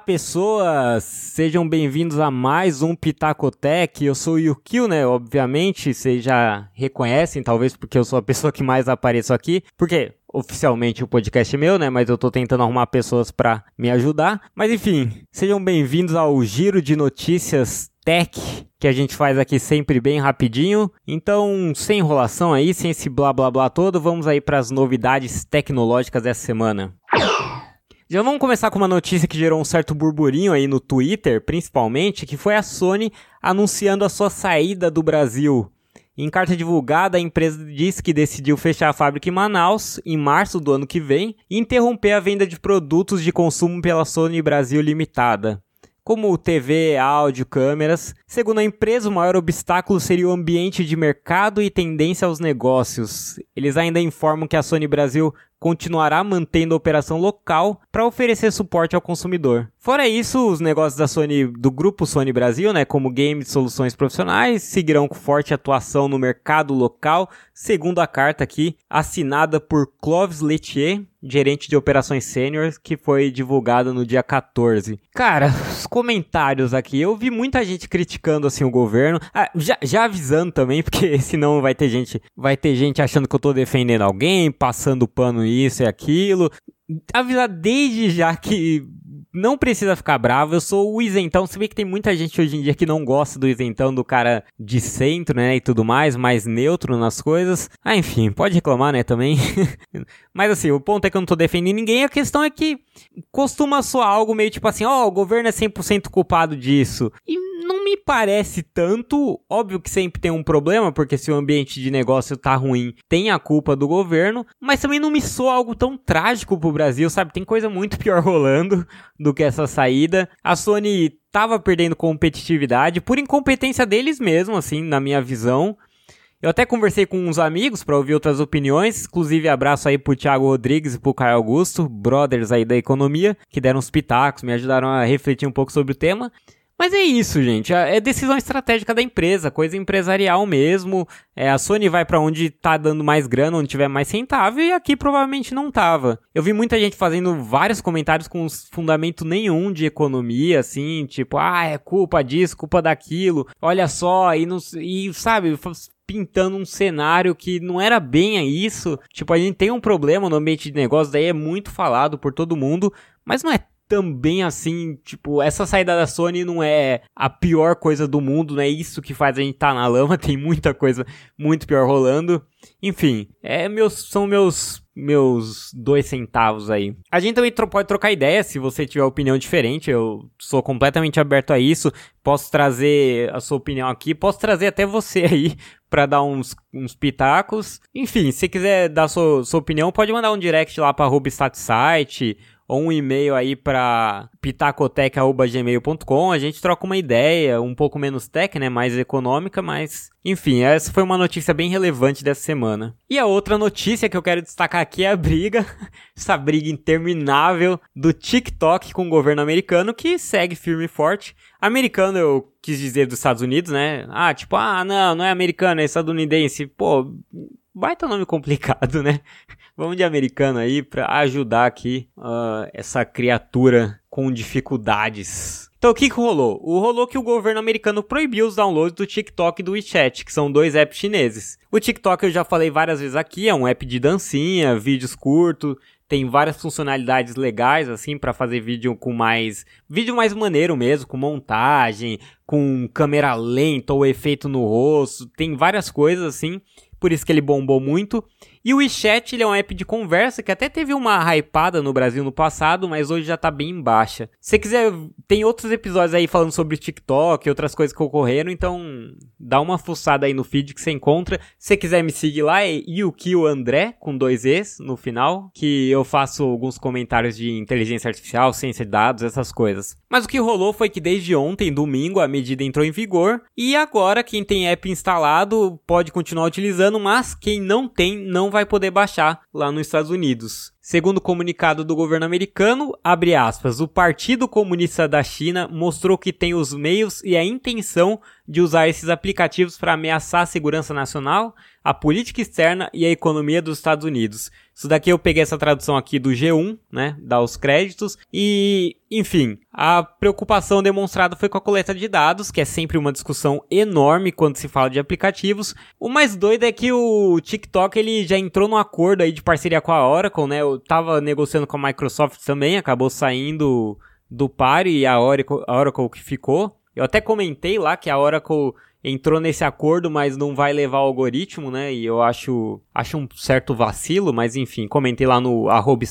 pessoas! Sejam bem-vindos a mais um Pitacotec. Eu sou o Yukio, né? Obviamente, vocês já reconhecem, talvez porque eu sou a pessoa que mais apareço aqui. Porque oficialmente o podcast é meu, né? Mas eu tô tentando arrumar pessoas para me ajudar. Mas enfim, sejam bem-vindos ao Giro de Notícias Tech que a gente faz aqui sempre bem rapidinho. Então, sem enrolação aí, sem esse blá blá blá todo, vamos aí para as novidades tecnológicas dessa semana. Já vamos começar com uma notícia que gerou um certo burburinho aí no Twitter, principalmente, que foi a Sony anunciando a sua saída do Brasil. Em carta divulgada, a empresa disse que decidiu fechar a fábrica em Manaus em março do ano que vem e interromper a venda de produtos de consumo pela Sony Brasil Limitada como TV, áudio, câmeras. Segundo a empresa, o maior obstáculo seria o ambiente de mercado e tendência aos negócios. Eles ainda informam que a Sony Brasil continuará mantendo a operação local para oferecer suporte ao consumidor. Fora isso, os negócios da Sony, do grupo Sony Brasil, né, como games e soluções profissionais, seguirão com forte atuação no mercado local, segundo a carta aqui, assinada por Clovis Letier, gerente de operações sênior, que foi divulgada no dia 14. Cara, os comentários aqui, eu vi muita gente criticando assim o governo, ah, já, já avisando também, porque senão vai ter gente, vai ter gente achando que eu tô defendendo alguém, passando pano isso e aquilo. Avisar desde já que não precisa ficar bravo, eu sou o isentão. Se bem que tem muita gente hoje em dia que não gosta do isentão, do cara de centro, né, e tudo mais, mais neutro nas coisas. Ah, enfim, pode reclamar, né, também. Mas assim, o ponto é que eu não tô defendendo ninguém, a questão é que costuma soar algo meio tipo assim, ó, oh, o governo é 100% culpado disso. E me parece tanto. Óbvio que sempre tem um problema, porque se o ambiente de negócio tá ruim, tem a culpa do governo, mas também não me soa algo tão trágico pro Brasil, sabe? Tem coisa muito pior rolando do que essa saída. A Sony tava perdendo competitividade por incompetência deles mesmo, assim, na minha visão. Eu até conversei com uns amigos para ouvir outras opiniões, inclusive abraço aí pro Thiago Rodrigues e pro Caio Augusto, brothers aí da economia, que deram uns pitacos, me ajudaram a refletir um pouco sobre o tema. Mas é isso, gente. É decisão estratégica da empresa, coisa empresarial mesmo. É, a Sony vai para onde tá dando mais grana, onde tiver mais rentável, e aqui provavelmente não tava. Eu vi muita gente fazendo vários comentários com fundamento nenhum de economia, assim, tipo, ah, é culpa disso, culpa daquilo, olha só, e, não, e sabe, pintando um cenário que não era bem isso. Tipo, a gente tem um problema no ambiente de negócio, daí é muito falado por todo mundo, mas não é também assim, tipo, essa saída da Sony não é a pior coisa do mundo, não é isso que faz a gente estar tá na lama, tem muita coisa muito pior rolando. Enfim, é meus, são meus meus dois centavos aí. A gente também tro pode trocar ideia se você tiver opinião diferente. Eu sou completamente aberto a isso. Posso trazer a sua opinião aqui. Posso trazer até você aí para dar uns, uns pitacos. Enfim, se quiser dar sua, sua opinião, pode mandar um direct lá para Site ou um e-mail aí para pitacotec.gmail.com, a gente troca uma ideia, um pouco menos tech, né, mais econômica, mas enfim, essa foi uma notícia bem relevante dessa semana. E a outra notícia que eu quero destacar aqui é a briga, essa briga interminável do TikTok com o governo americano que segue firme e forte. Americano eu quis dizer dos Estados Unidos, né? Ah, tipo, ah, não, não é americano, é estadunidense. Pô, baita nome complicado, né? Vamos de americano aí para ajudar aqui uh, essa criatura com dificuldades. Então o que, que rolou? O rolou que o governo americano proibiu os downloads do TikTok e do WeChat, que são dois apps chineses. O TikTok eu já falei várias vezes aqui, é um app de dancinha, vídeos curtos, tem várias funcionalidades legais assim para fazer vídeo com mais vídeo mais maneiro mesmo, com montagem, com câmera lenta ou efeito no rosto, tem várias coisas assim por isso que ele bombou muito. E o WeChat ele é um app de conversa que até teve uma hypada no Brasil no passado, mas hoje já tá bem baixa. Se você quiser, tem outros episódios aí falando sobre TikTok e outras coisas que ocorreram, então dá uma fuçada aí no feed que você encontra. Se você quiser me seguir lá, é Yukio André, com dois E's no final, que eu faço alguns comentários de inteligência artificial, ciência de dados, essas coisas. Mas o que rolou foi que desde ontem, domingo, a medida entrou em vigor e agora quem tem app instalado pode continuar utilizando, mas quem não tem não vai poder baixar lá nos Estados Unidos. Segundo o comunicado do governo americano, abre aspas, o Partido Comunista da China mostrou que tem os meios e a intenção de usar esses aplicativos para ameaçar a segurança nacional, a política externa e a economia dos Estados Unidos. Isso daqui eu peguei essa tradução aqui do G1, né, dá os créditos e, enfim, a preocupação demonstrada foi com a coleta de dados, que é sempre uma discussão enorme quando se fala de aplicativos. O mais doido é que o TikTok ele já entrou num acordo aí de parceria com a Oracle, né? Eu tava negociando com a Microsoft também, acabou saindo do par e a Oracle, a Oracle que ficou. Eu até comentei lá que a Oracle entrou nesse acordo, mas não vai levar o algoritmo, né? E eu acho, acho um certo vacilo, mas enfim, comentei lá no arroba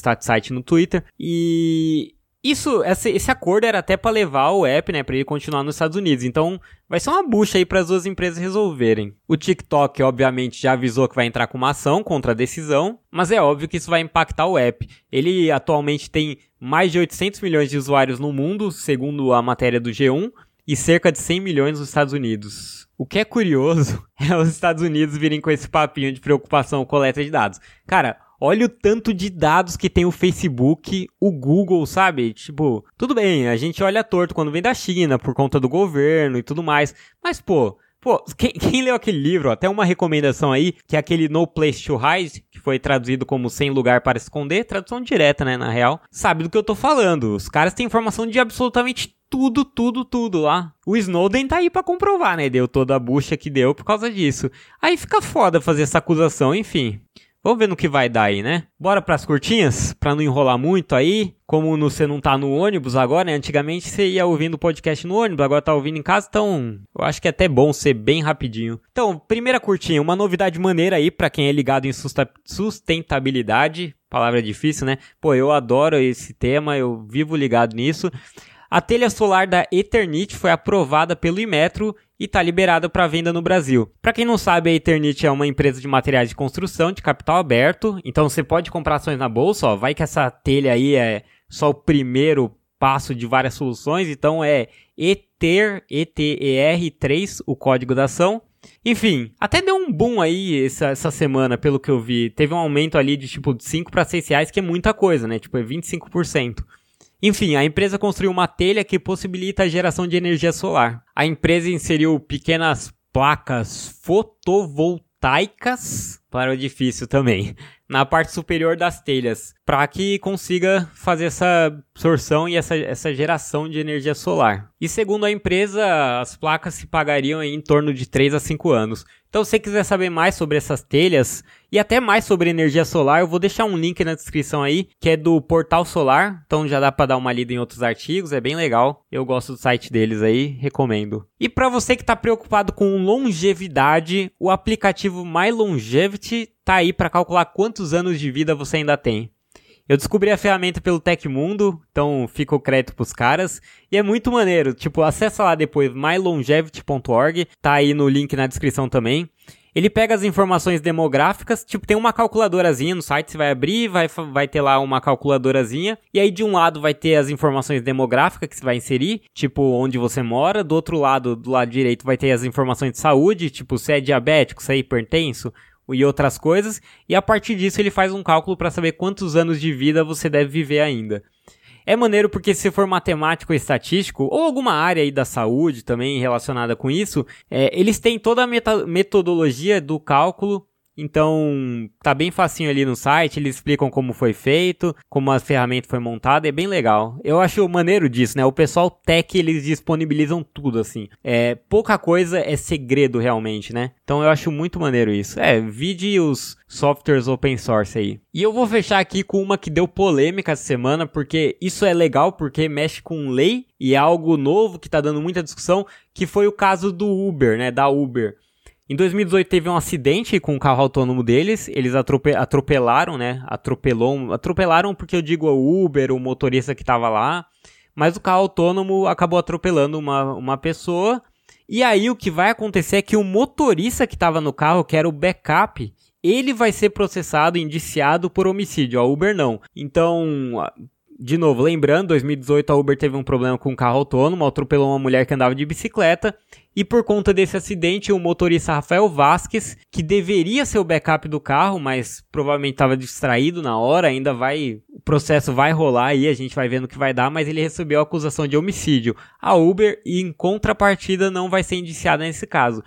no Twitter. E isso, esse, esse acordo era até para levar o app, né, para ele continuar nos Estados Unidos. Então, vai ser uma bucha aí para as duas empresas resolverem. O TikTok, obviamente, já avisou que vai entrar com uma ação contra a decisão, mas é óbvio que isso vai impactar o app. Ele atualmente tem mais de 800 milhões de usuários no mundo, segundo a matéria do G1, e cerca de 100 milhões nos Estados Unidos. O que é curioso é os Estados Unidos virem com esse papinho de preocupação com coleta de dados. Cara, olha o tanto de dados que tem o Facebook, o Google, sabe? Tipo, tudo bem, a gente olha torto quando vem da China por conta do governo e tudo mais, mas pô, Pô, quem, quem, leu aquele livro, até uma recomendação aí, que é aquele No Place to Hide, que foi traduzido como Sem Lugar para Esconder, tradução direta, né, na real, sabe do que eu tô falando. Os caras têm informação de absolutamente tudo, tudo, tudo lá. O Snowden tá aí para comprovar, né? Deu toda a bucha que deu por causa disso. Aí fica foda fazer essa acusação, enfim. Vamos ver no que vai dar aí, né? Bora pras curtinhas? Pra não enrolar muito aí. Como você não tá no ônibus agora, né? Antigamente você ia ouvindo o podcast no ônibus, agora tá ouvindo em casa, então eu acho que é até bom ser bem rapidinho. Então, primeira curtinha, uma novidade maneira aí para quem é ligado em sustentabilidade. Palavra difícil, né? Pô, eu adoro esse tema, eu vivo ligado nisso. A telha solar da Eternit foi aprovada pelo Imetro e está liberada para venda no Brasil. Para quem não sabe, a Eternit é uma empresa de materiais de construção de capital aberto, então você pode comprar ações na bolsa, ó, vai que essa telha aí é só o primeiro passo de várias soluções, então é ETER, ETER3, o código da ação. Enfim, até deu um boom aí essa, essa semana, pelo que eu vi. Teve um aumento ali de tipo de 5 para 6 reais, que é muita coisa, né? Tipo, é 25%. Enfim, a empresa construiu uma telha que possibilita a geração de energia solar. A empresa inseriu pequenas placas fotovoltaicas para o edifício também, na parte superior das telhas, para que consiga fazer essa absorção e essa, essa geração de energia solar. E segundo a empresa, as placas se pagariam em torno de 3 a 5 anos. Então, se você quiser saber mais sobre essas telhas e até mais sobre energia solar, eu vou deixar um link na descrição aí, que é do Portal Solar. Então já dá para dar uma lida em outros artigos, é bem legal. Eu gosto do site deles aí, recomendo. E para você que está preocupado com longevidade, o aplicativo My Longevity tá aí para calcular quantos anos de vida você ainda tem. Eu descobri a ferramenta pelo Tecmundo, então fica o crédito pros caras. E é muito maneiro. Tipo, acessa lá depois mylongevity.org, tá aí no link na descrição também. Ele pega as informações demográficas, tipo, tem uma calculadorazinha no site, você vai abrir, vai, vai ter lá uma calculadorazinha, e aí de um lado vai ter as informações demográficas que você vai inserir, tipo, onde você mora, do outro lado, do lado direito, vai ter as informações de saúde, tipo, se é diabético, se é hipertenso, e outras coisas, e a partir disso ele faz um cálculo para saber quantos anos de vida você deve viver ainda. É maneiro porque se for matemático ou estatístico, ou alguma área aí da saúde também relacionada com isso, é, eles têm toda a metodologia do cálculo então, tá bem facinho ali no site, eles explicam como foi feito, como a ferramenta foi montada, é bem legal. Eu acho maneiro disso, né? O pessoal tech, eles disponibilizam tudo, assim. É, pouca coisa é segredo realmente, né? Então eu acho muito maneiro isso. É, vide os softwares open source aí. E eu vou fechar aqui com uma que deu polêmica essa semana, porque isso é legal, porque mexe com lei e é algo novo que tá dando muita discussão, que foi o caso do Uber, né? Da Uber. Em 2018 teve um acidente com o carro autônomo deles, eles atrope atropelaram, né? Atropelou, atropelaram porque eu digo o Uber, o motorista que estava lá, mas o carro autônomo acabou atropelando uma, uma pessoa. E aí o que vai acontecer é que o motorista que estava no carro, que era o backup, ele vai ser processado, indiciado por homicídio, a Uber não. Então, de novo, lembrando, 2018 a Uber teve um problema com um carro autônomo, atropelou uma mulher que andava de bicicleta, e por conta desse acidente, o motorista Rafael Vasques, que deveria ser o backup do carro, mas provavelmente estava distraído na hora, ainda vai, o processo vai rolar aí, a gente vai vendo o que vai dar, mas ele recebeu a acusação de homicídio. A Uber, em contrapartida, não vai ser indiciada nesse caso.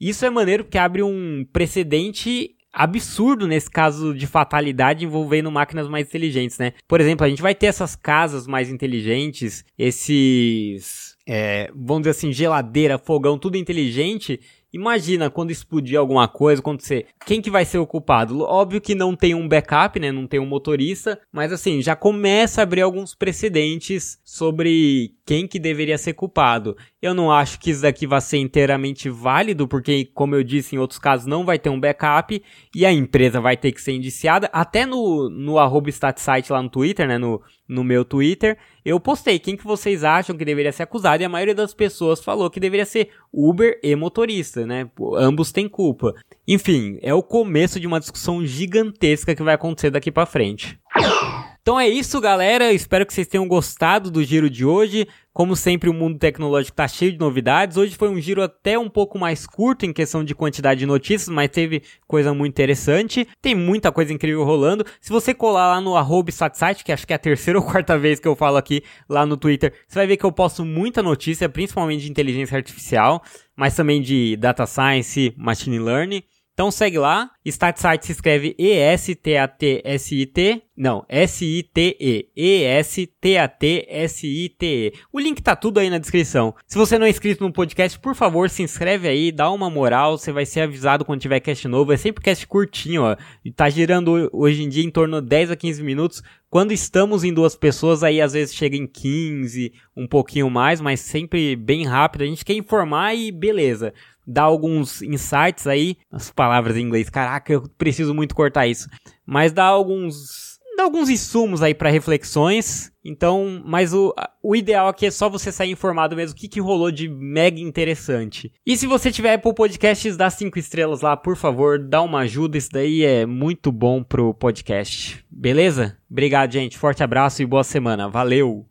Isso é maneiro porque abre um precedente absurdo nesse caso de fatalidade envolvendo máquinas mais inteligentes, né? Por exemplo, a gente vai ter essas casas mais inteligentes, esses, é, vamos dizer assim, geladeira, fogão, tudo inteligente, Imagina quando explodir alguma coisa, quando você. Quem que vai ser o culpado? Óbvio que não tem um backup, né? Não tem um motorista, mas assim, já começa a abrir alguns precedentes sobre quem que deveria ser culpado. Eu não acho que isso daqui vai ser inteiramente válido, porque, como eu disse, em outros casos não vai ter um backup e a empresa vai ter que ser indiciada. Até no, no arroba StatSite lá no Twitter, né? No, no meu Twitter, eu postei quem que vocês acham que deveria ser acusado e a maioria das pessoas falou que deveria ser Uber e motorista, né? Ambos têm culpa. Enfim, é o começo de uma discussão gigantesca que vai acontecer daqui para frente. Então é isso, galera. Espero que vocês tenham gostado do giro de hoje. Como sempre, o mundo tecnológico está cheio de novidades. Hoje foi um giro até um pouco mais curto em questão de quantidade de notícias, mas teve coisa muito interessante. Tem muita coisa incrível rolando. Se você colar lá no arroba que acho que é a terceira ou quarta vez que eu falo aqui lá no Twitter, você vai ver que eu posto muita notícia, principalmente de inteligência artificial, mas também de data science, machine learning. Então segue lá, StatSite se escreve E-S-T-A-T-S-I-T, não, S-I-T-E, E-S-T-A-T-S-I-T-E. O link tá tudo aí na descrição. Se você não é inscrito no podcast, por favor, se inscreve aí, dá uma moral, você vai ser avisado quando tiver cast novo, é sempre cast curtinho, ó, e tá girando hoje em dia em torno de 10 a 15 minutos, quando estamos em duas pessoas, aí às vezes chega em 15, um pouquinho mais, mas sempre bem rápido. A gente quer informar e beleza dar alguns insights aí, as palavras em inglês, caraca, eu preciso muito cortar isso, mas dá alguns dá alguns insumos aí para reflexões. Então, mas o, o ideal aqui é só você sair informado mesmo o que, que rolou de mega interessante. E se você tiver Apple Podcasts, dá cinco estrelas lá, por favor, dá uma ajuda, isso daí é muito bom pro podcast. Beleza? Obrigado, gente. Forte abraço e boa semana. Valeu!